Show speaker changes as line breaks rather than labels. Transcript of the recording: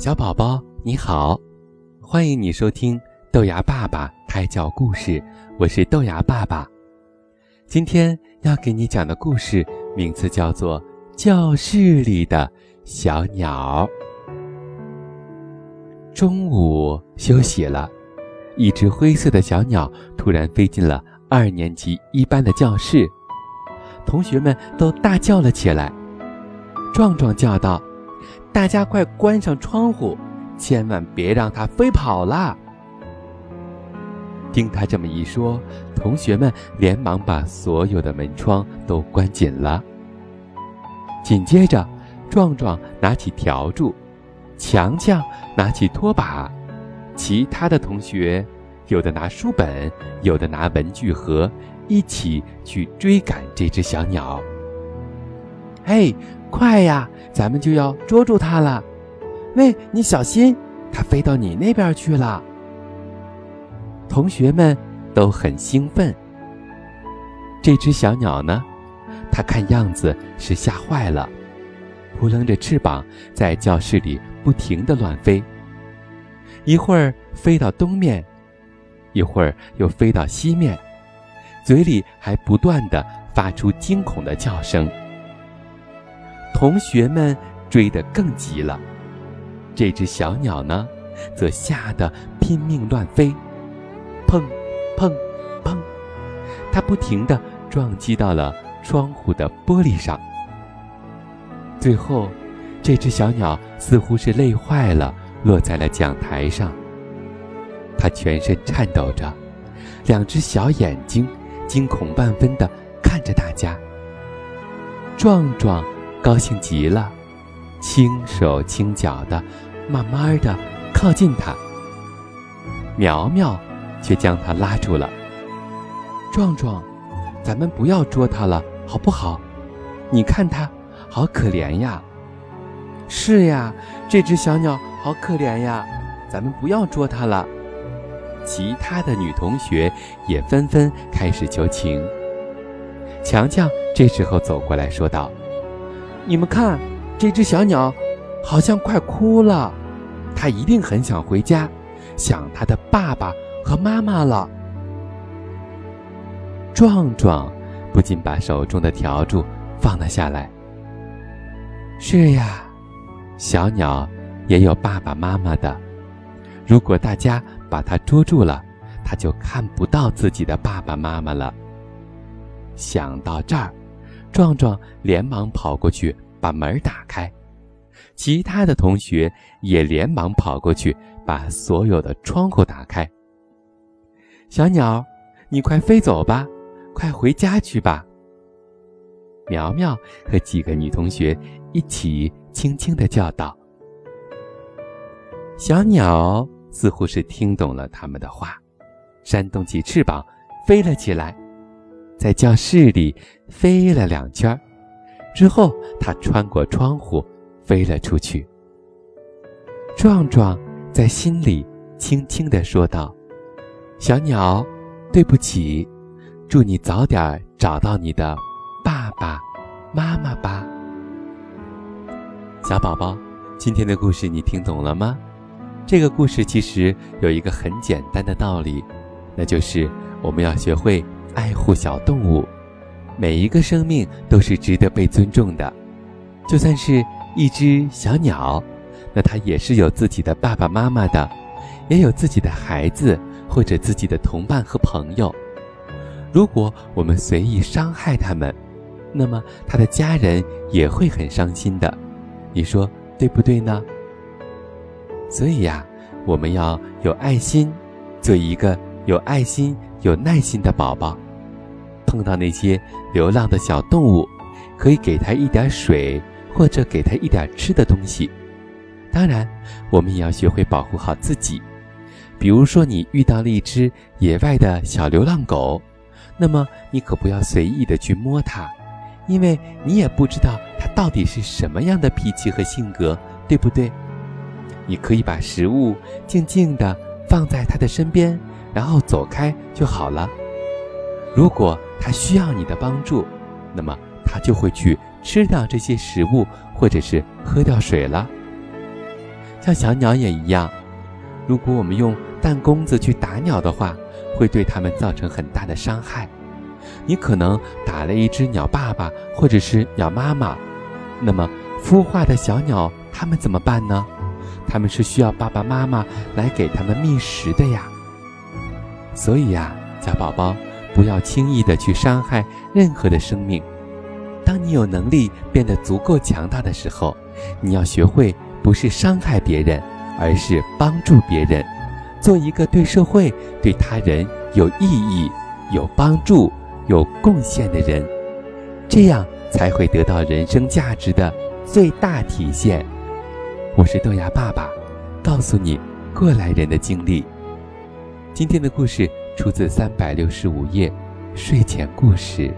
小宝宝你好，欢迎你收听豆芽爸爸胎教故事，我是豆芽爸爸。今天要给你讲的故事名字叫做《教室里的小鸟》。中午休息了，一只灰色的小鸟突然飞进了二年级一班的教室，同学们都大叫了起来。壮壮叫道：“大家快关上窗户，千万别让它飞跑了！”听他这么一说，同学们连忙把所有的门窗都关紧了。紧接着，壮壮拿起笤帚，强强拿起拖把，其他的同学有的拿书本，有的拿文具盒，一起去追赶这只小鸟。嘿，快呀！咱们就要捉住它了。喂，你小心，它飞到你那边去了。同学们都很兴奋。这只小鸟呢，它看样子是吓坏了，扑棱着翅膀在教室里不停地乱飞，一会儿飞到东面，一会儿又飞到西面，嘴里还不断地发出惊恐的叫声。同学们追得更急了，这只小鸟呢，则吓得拼命乱飞，砰，砰，砰，它不停地撞击到了窗户的玻璃上。最后，这只小鸟似乎是累坏了，落在了讲台上。它全身颤抖着，两只小眼睛惊恐万分地看着大家。壮壮。高兴极了，轻手轻脚的，慢慢的靠近它。苗苗却将它拉住了。壮壮，咱们不要捉它了，好不好？你看它，好可怜呀。是呀，这只小鸟好可怜呀，咱们不要捉它了。其他的女同学也纷纷开始求情。强强这时候走过来说道。你们看，这只小鸟好像快哭了，它一定很想回家，想它的爸爸和妈妈了。壮壮不禁把手中的笤帚放了下来。是呀，小鸟也有爸爸妈妈的。如果大家把它捉住了，它就看不到自己的爸爸妈妈了。想到这儿。壮壮连忙跑过去把门打开，其他的同学也连忙跑过去把所有的窗户打开。小鸟，你快飞走吧，快回家去吧。苗苗和几个女同学一起轻轻的叫道。小鸟似乎是听懂了他们的话，扇动起翅膀飞了起来。在教室里飞了两圈，之后他穿过窗户飞了出去。壮壮在心里轻轻地说道：“小鸟，对不起，祝你早点找到你的爸爸妈妈吧。”小宝宝，今天的故事你听懂了吗？这个故事其实有一个很简单的道理，那就是我们要学会。爱护小动物，每一个生命都是值得被尊重的。就算是一只小鸟，那它也是有自己的爸爸妈妈的，也有自己的孩子或者自己的同伴和朋友。如果我们随意伤害它们，那么它的家人也会很伤心的。你说对不对呢？所以呀，我们要有爱心，做一个有爱心。有耐心的宝宝，碰到那些流浪的小动物，可以给它一点水，或者给它一点吃的东西。当然，我们也要学会保护好自己。比如说，你遇到了一只野外的小流浪狗，那么你可不要随意的去摸它，因为你也不知道它到底是什么样的脾气和性格，对不对？你可以把食物静静地放在它的身边。然后走开就好了。如果它需要你的帮助，那么它就会去吃掉这些食物，或者是喝掉水了。像小鸟也一样。如果我们用弹弓子去打鸟的话，会对它们造成很大的伤害。你可能打了一只鸟爸爸或者是鸟妈妈，那么孵化的小鸟它们怎么办呢？它们是需要爸爸妈妈来给它们觅食的呀。所以呀，小宝宝，不要轻易的去伤害任何的生命。当你有能力变得足够强大的时候，你要学会不是伤害别人，而是帮助别人，做一个对社会、对他人有意义、有帮助、有贡献的人，这样才会得到人生价值的最大体现。我是豆芽爸爸，告诉你过来人的经历。今天的故事出自三百六十五页睡前故事。